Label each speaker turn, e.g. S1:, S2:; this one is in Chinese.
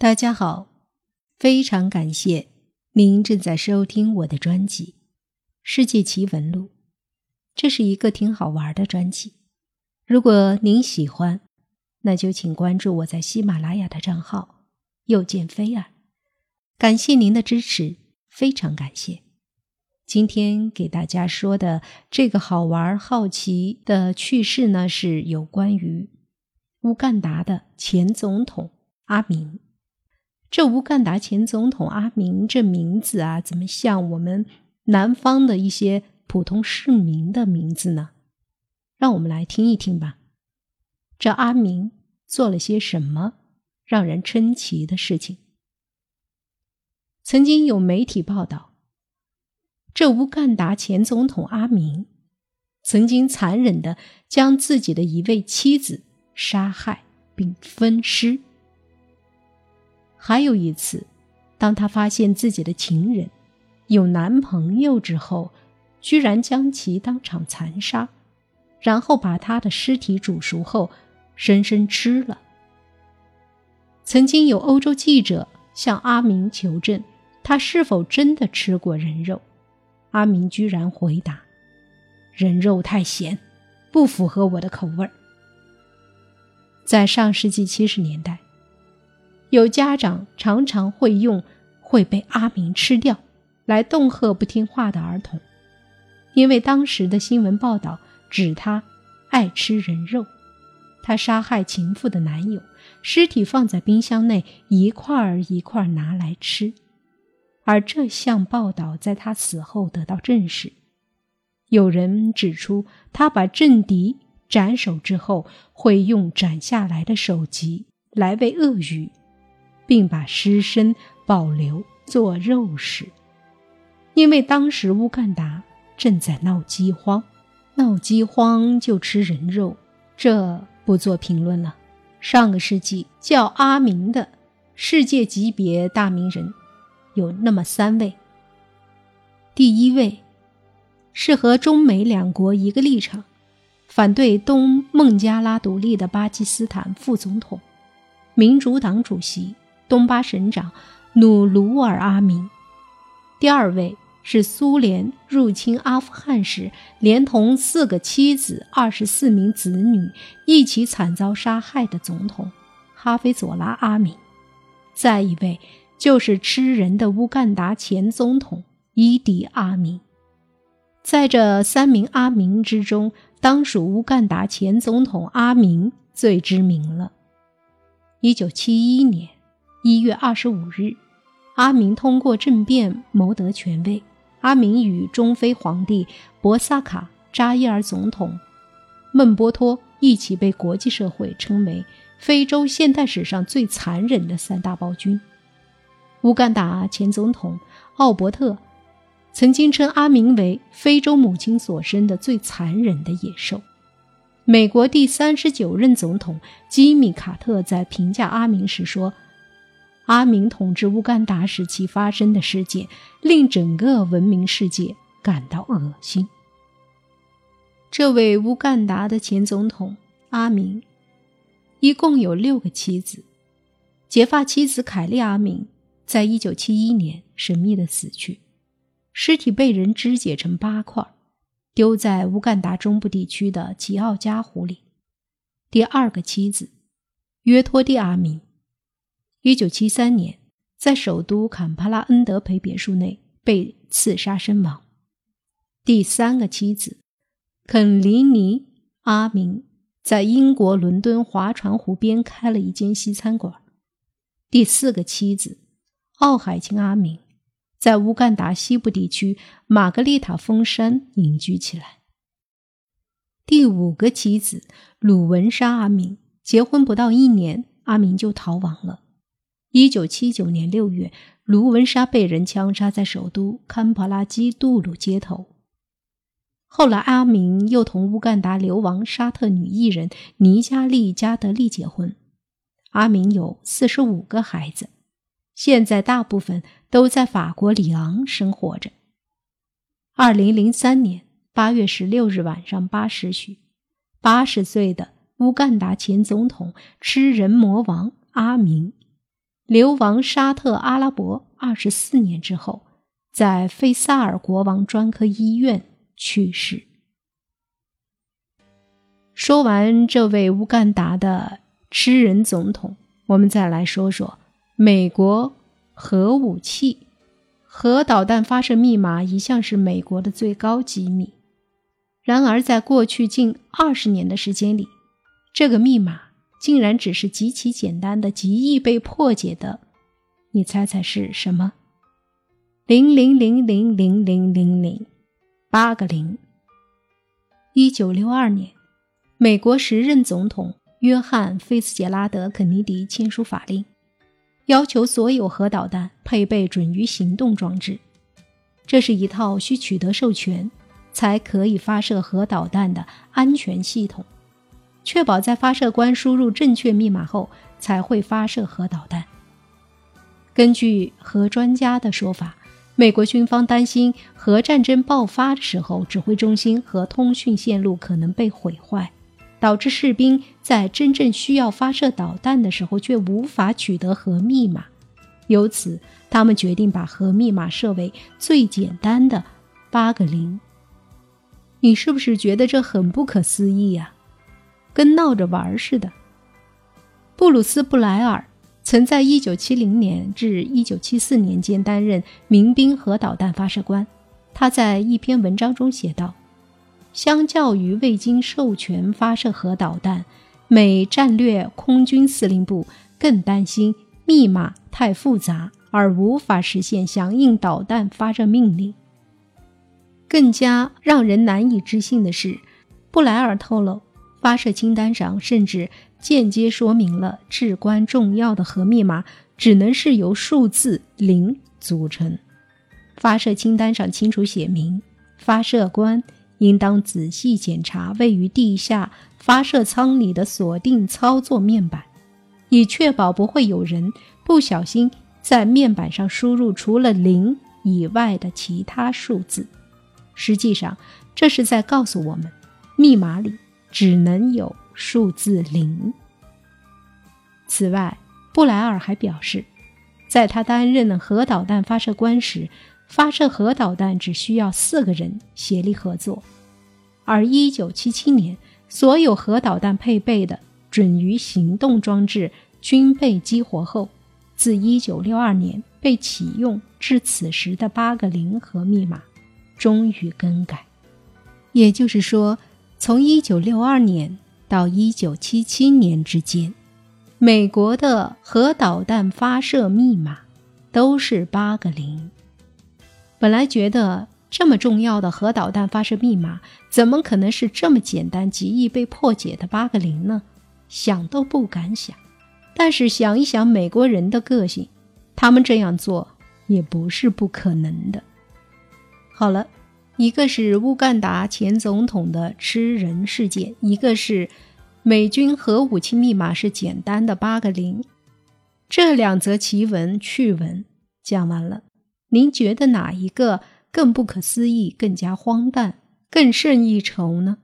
S1: 大家好，非常感谢您正在收听我的专辑《世界奇闻录》，这是一个挺好玩的专辑。如果您喜欢，那就请关注我在喜马拉雅的账号“又见菲儿”。感谢您的支持，非常感谢。今天给大家说的这个好玩好奇的趣事呢，是有关于乌干达的前总统阿明。这乌干达前总统阿明这名字啊，怎么像我们南方的一些普通市民的名字呢？让我们来听一听吧。这阿明做了些什么让人称奇的事情？曾经有媒体报道，这乌干达前总统阿明曾经残忍的将自己的一位妻子杀害并分尸。还有一次，当他发现自己的情人有男朋友之后，居然将其当场残杀，然后把他的尸体煮熟后生生吃了。曾经有欧洲记者向阿明求证，他是否真的吃过人肉，阿明居然回答：“人肉太咸，不符合我的口味儿。”在上世纪七十年代。有家长常常会用“会被阿明吃掉”来恫吓不听话的儿童，因为当时的新闻报道指他爱吃人肉，他杀害情妇的男友，尸体放在冰箱内一块儿一块儿拿来吃，而这项报道在他死后得到证实。有人指出，他把政敌斩首之后，会用斩下来的首级来喂鳄鱼。并把尸身保留做肉食，因为当时乌干达正在闹饥荒，闹饥荒就吃人肉，这不做评论了。上个世纪叫阿明的世界级别大名人有那么三位。第一位是和中美两国一个立场，反对东孟加拉独立的巴基斯坦副总统、民主党主席。东巴省长努鲁尔阿明，第二位是苏联入侵阿富汗时，连同四个妻子、二十四名子女一起惨遭杀害的总统哈菲佐拉阿明，再一位就是吃人的乌干达前总统伊迪阿明。在这三名阿明之中，当属乌干达前总统阿明最知名了。一九七一年。一月二十五日，阿明通过政变谋得权位。阿明与中非皇帝博萨卡扎伊尔总统孟波托一起被国际社会称为非洲现代史上最残忍的三大暴君。乌干达前总统奥伯特曾经称阿明为非洲母亲所生的最残忍的野兽。美国第三十九任总统吉米·卡特在评价阿明时说。阿明统治乌干达时期发生的事件，令整个文明世界感到恶心。这位乌干达的前总统阿明，一共有六个妻子。结发妻子凯利阿明，在一九七一年神秘的死去，尸体被人肢解成八块，丢在乌干达中部地区的吉奥加湖里。第二个妻子约托蒂阿明。一九七三年，在首都坎帕拉恩德培别墅内被刺杀身亡。第三个妻子肯尼尼阿明在英国伦敦划船湖边开了一间西餐馆。第四个妻子奥海清阿明在乌干达西部地区玛格丽塔峰山隐居起来。第五个妻子鲁文莎阿明结婚不到一年，阿明就逃亡了。一九七九年六月，卢文莎被人枪杀在首都堪帕拉基杜鲁街头。后来，阿明又同乌干达流亡沙特女艺人尼加利加德利结婚。阿明有四十五个孩子，现在大部分都在法国里昂生活着。二零零三年八月十六日晚上八时许，八十岁的乌干达前总统吃人魔王阿明。流亡沙特阿拉伯二十四年之后，在费萨尔国王专科医院去世。说完这位乌干达的吃人总统，我们再来说说美国核武器。核导弹发射密码一向是美国的最高机密。然而，在过去近二十年的时间里，这个密码竟然只是极其简单的、极易被破解的。你猜猜是什么？零零零零零零零零，八个零。一九六二年，美国时任总统约翰·菲茨杰拉德·肯尼迪签署法令。要求所有核导弹配备准于行动装置，这是一套需取得授权才可以发射核导弹的安全系统，确保在发射官输入正确密码后才会发射核导弹。根据核专家的说法，美国军方担心核战争爆发的时候，指挥中心和通讯线路可能被毁坏。导致士兵在真正需要发射导弹的时候却无法取得核密码，由此他们决定把核密码设为最简单的八个零。你是不是觉得这很不可思议呀？跟闹着玩似的。布鲁斯·布莱尔曾在1970年至1974年间担任民兵核导弹发射官，他在一篇文章中写道。相较于未经授权发射核导弹，美战略空军司令部更担心密码太复杂而无法实现响应导弹发射命令。更加让人难以置信的是，布莱尔透露，发射清单上甚至间接说明了至关重要的核密码只能是由数字零组成。发射清单上清楚写明，发射官。应当仔细检查位于地下发射舱里的锁定操作面板，以确保不会有人不小心在面板上输入除了零以外的其他数字。实际上，这是在告诉我们，密码里只能有数字零。此外，布莱尔还表示，在他担任核导弹发射官时。发射核导弹只需要四个人协力合作，而1977年所有核导弹配备的准于行动装置均被激活后，自1962年被启用至此时的八个零核密码终于更改。也就是说，从1962年到1977年之间，美国的核导弹发射密码都是八个零。本来觉得这么重要的核导弹发射密码，怎么可能是这么简单、极易被破解的八个零呢？想都不敢想。但是想一想美国人的个性，他们这样做也不是不可能的。好了，一个是乌干达前总统的吃人事件，一个是美军核武器密码是简单的八个零。这两则奇闻趣闻讲完了。您觉得哪一个更不可思议、更加荒诞、更胜一筹呢？